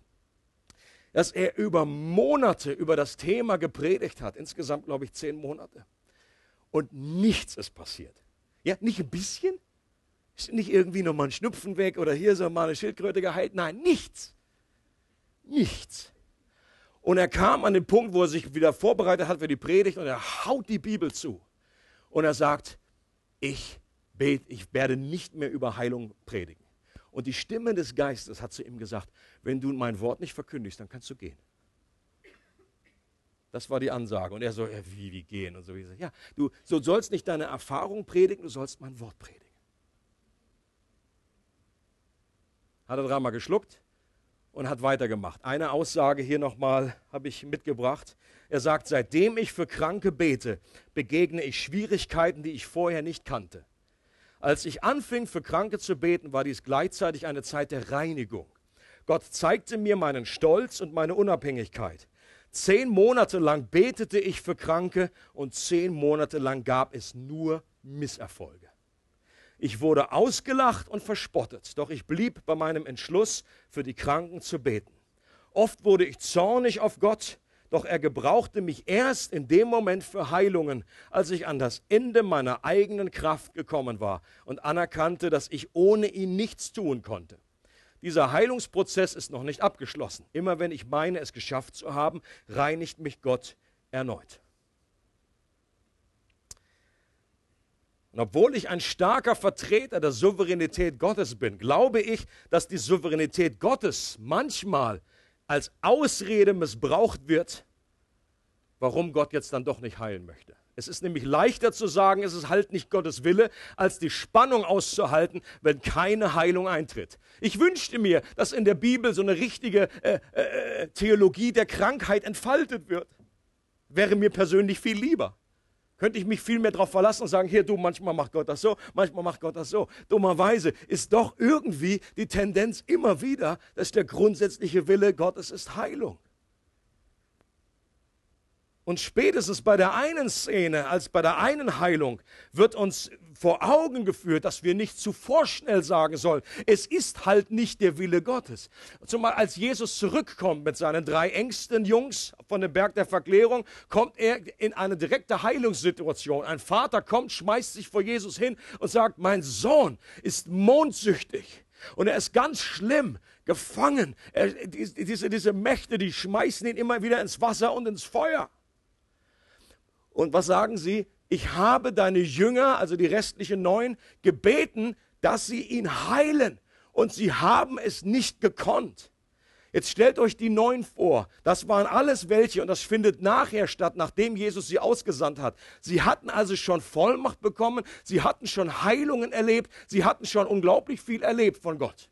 dass er über Monate über das Thema gepredigt hat. Insgesamt, glaube ich, zehn Monate. Und nichts ist passiert. Ja, nicht ein bisschen, ist nicht irgendwie nochmal ein Schnupfen weg oder hier so mal eine Schildkröte geheilt. Nein, nichts. Nichts. Und er kam an den Punkt, wo er sich wieder vorbereitet hat für die Predigt und er haut die Bibel zu. Und er sagt, ich bete, ich werde nicht mehr über Heilung predigen. Und die Stimme des Geistes hat zu ihm gesagt, wenn du mein Wort nicht verkündigst, dann kannst du gehen. Das war die Ansage. Und er so, ja, wie, wie gehen? Und so, ja, du so sollst nicht deine Erfahrung predigen, du sollst mein Wort predigen. Hat er dreimal geschluckt und hat weitergemacht. Eine Aussage hier nochmal habe ich mitgebracht. Er sagt, seitdem ich für Kranke bete, begegne ich Schwierigkeiten, die ich vorher nicht kannte. Als ich anfing, für Kranke zu beten, war dies gleichzeitig eine Zeit der Reinigung. Gott zeigte mir meinen Stolz und meine Unabhängigkeit. Zehn Monate lang betete ich für Kranke und zehn Monate lang gab es nur Misserfolge. Ich wurde ausgelacht und verspottet, doch ich blieb bei meinem Entschluss, für die Kranken zu beten. Oft wurde ich zornig auf Gott, doch er gebrauchte mich erst in dem Moment für Heilungen, als ich an das Ende meiner eigenen Kraft gekommen war und anerkannte, dass ich ohne ihn nichts tun konnte. Dieser Heilungsprozess ist noch nicht abgeschlossen. Immer wenn ich meine, es geschafft zu haben, reinigt mich Gott erneut. Und obwohl ich ein starker Vertreter der Souveränität Gottes bin, glaube ich, dass die Souveränität Gottes manchmal als Ausrede missbraucht wird, warum Gott jetzt dann doch nicht heilen möchte. Es ist nämlich leichter zu sagen, es ist halt nicht Gottes Wille, als die Spannung auszuhalten, wenn keine Heilung eintritt. Ich wünschte mir, dass in der Bibel so eine richtige äh, äh, Theologie der Krankheit entfaltet wird. Wäre mir persönlich viel lieber. Könnte ich mich viel mehr darauf verlassen und sagen, hier du, manchmal macht Gott das so, manchmal macht Gott das so. Dummerweise ist doch irgendwie die Tendenz immer wieder, dass der grundsätzliche Wille Gottes ist Heilung. Und spätestens bei der einen Szene, als bei der einen Heilung, wird uns vor Augen geführt, dass wir nicht zu vorschnell sagen sollen, es ist halt nicht der Wille Gottes. Zumal als Jesus zurückkommt mit seinen drei engsten Jungs von dem Berg der Verklärung, kommt er in eine direkte Heilungssituation. Ein Vater kommt, schmeißt sich vor Jesus hin und sagt, mein Sohn ist mondsüchtig. Und er ist ganz schlimm gefangen. Er, diese, diese Mächte, die schmeißen ihn immer wieder ins Wasser und ins Feuer. Und was sagen sie? Ich habe deine Jünger, also die restlichen neun, gebeten, dass sie ihn heilen. Und sie haben es nicht gekonnt. Jetzt stellt euch die neun vor. Das waren alles welche und das findet nachher statt, nachdem Jesus sie ausgesandt hat. Sie hatten also schon Vollmacht bekommen, sie hatten schon Heilungen erlebt, sie hatten schon unglaublich viel erlebt von Gott.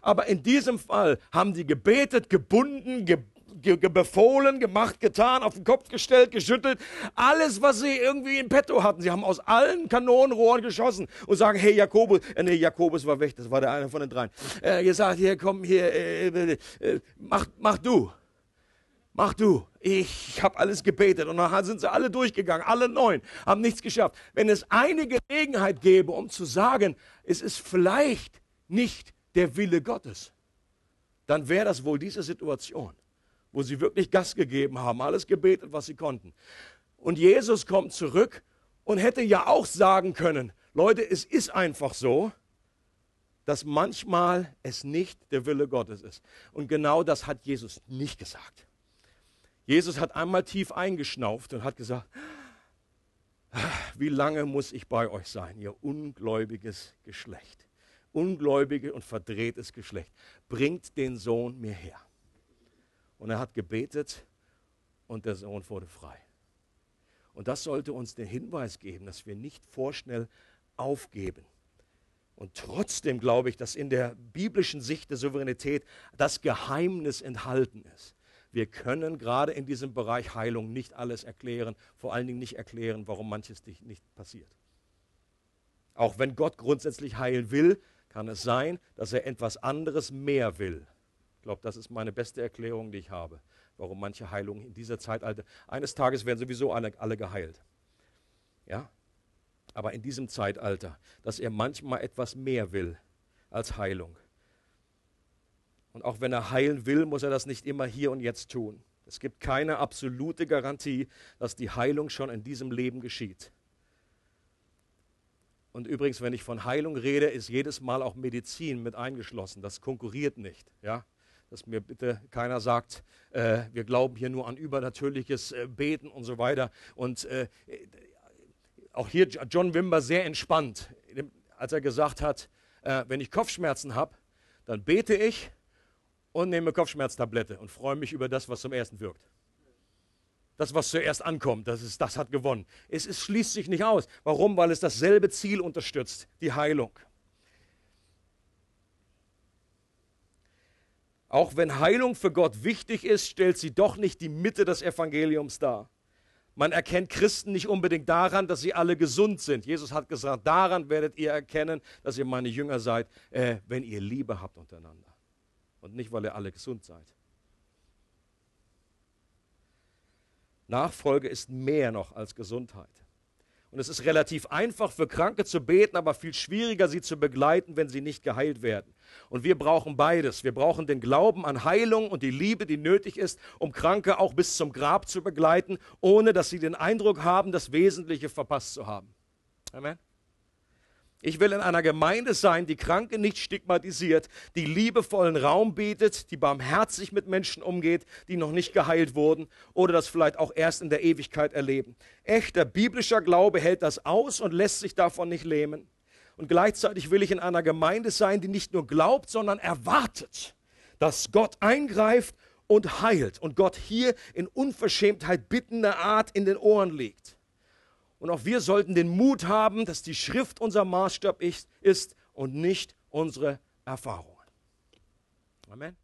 Aber in diesem Fall haben sie gebetet, gebunden, gebetet ge befohlen, gemacht, getan, auf den Kopf gestellt, geschüttelt. Alles, was sie irgendwie in petto hatten. Sie haben aus allen Kanonenrohren geschossen und sagen, hey Jakobus, äh, nee, Jakobus war weg, das war der eine von den dreien. Äh, gesagt, hier, komm, hier, äh, äh, äh, mach, mach du. Mach du. Ich habe alles gebetet und dann sind sie alle durchgegangen, alle neun, haben nichts geschafft. Wenn es eine Gelegenheit gäbe, um zu sagen, es ist vielleicht nicht der Wille Gottes, dann wäre das wohl diese Situation wo sie wirklich Gas gegeben haben, alles gebetet, was sie konnten. Und Jesus kommt zurück und hätte ja auch sagen können, Leute, es ist einfach so, dass manchmal es nicht der Wille Gottes ist. Und genau das hat Jesus nicht gesagt. Jesus hat einmal tief eingeschnauft und hat gesagt, wie lange muss ich bei euch sein, ihr ungläubiges Geschlecht? Ungläubige und verdrehtes Geschlecht. Bringt den Sohn mir her. Und er hat gebetet und der Sohn wurde frei. Und das sollte uns den Hinweis geben, dass wir nicht vorschnell aufgeben. Und trotzdem glaube ich, dass in der biblischen Sicht der Souveränität das Geheimnis enthalten ist. Wir können gerade in diesem Bereich Heilung nicht alles erklären, vor allen Dingen nicht erklären, warum manches nicht passiert. Auch wenn Gott grundsätzlich heilen will, kann es sein, dass er etwas anderes mehr will. Ich glaube, das ist meine beste Erklärung, die ich habe, warum manche Heilungen in dieser Zeitalter, eines Tages werden sowieso alle, alle geheilt. Ja? Aber in diesem Zeitalter, dass er manchmal etwas mehr will als Heilung. Und auch wenn er heilen will, muss er das nicht immer hier und jetzt tun. Es gibt keine absolute Garantie, dass die Heilung schon in diesem Leben geschieht. Und übrigens, wenn ich von Heilung rede, ist jedes Mal auch Medizin mit eingeschlossen. Das konkurriert nicht. Ja? Dass mir bitte keiner sagt, äh, wir glauben hier nur an übernatürliches äh, Beten und so weiter. Und äh, auch hier John Wimber sehr entspannt, als er gesagt hat, äh, wenn ich Kopfschmerzen habe, dann bete ich und nehme Kopfschmerztablette und freue mich über das, was zum ersten wirkt. Das, was zuerst ankommt, das, ist, das hat gewonnen. Es, es schließt sich nicht aus. Warum? Weil es dasselbe Ziel unterstützt, die Heilung. Auch wenn Heilung für Gott wichtig ist, stellt sie doch nicht die Mitte des Evangeliums dar. Man erkennt Christen nicht unbedingt daran, dass sie alle gesund sind. Jesus hat gesagt, daran werdet ihr erkennen, dass ihr meine Jünger seid, äh, wenn ihr Liebe habt untereinander. Und nicht, weil ihr alle gesund seid. Nachfolge ist mehr noch als Gesundheit. Und es ist relativ einfach für Kranke zu beten, aber viel schwieriger, sie zu begleiten, wenn sie nicht geheilt werden. Und wir brauchen beides. Wir brauchen den Glauben an Heilung und die Liebe, die nötig ist, um Kranke auch bis zum Grab zu begleiten, ohne dass sie den Eindruck haben, das Wesentliche verpasst zu haben. Amen. Ich will in einer Gemeinde sein, die Kranke nicht stigmatisiert, die liebevollen Raum bietet, die barmherzig mit Menschen umgeht, die noch nicht geheilt wurden oder das vielleicht auch erst in der Ewigkeit erleben. Echter biblischer Glaube hält das aus und lässt sich davon nicht lähmen. Und gleichzeitig will ich in einer Gemeinde sein, die nicht nur glaubt, sondern erwartet, dass Gott eingreift und heilt und Gott hier in Unverschämtheit bittender Art in den Ohren liegt. Und auch wir sollten den Mut haben, dass die Schrift unser Maßstab ist, ist und nicht unsere Erfahrungen. Amen.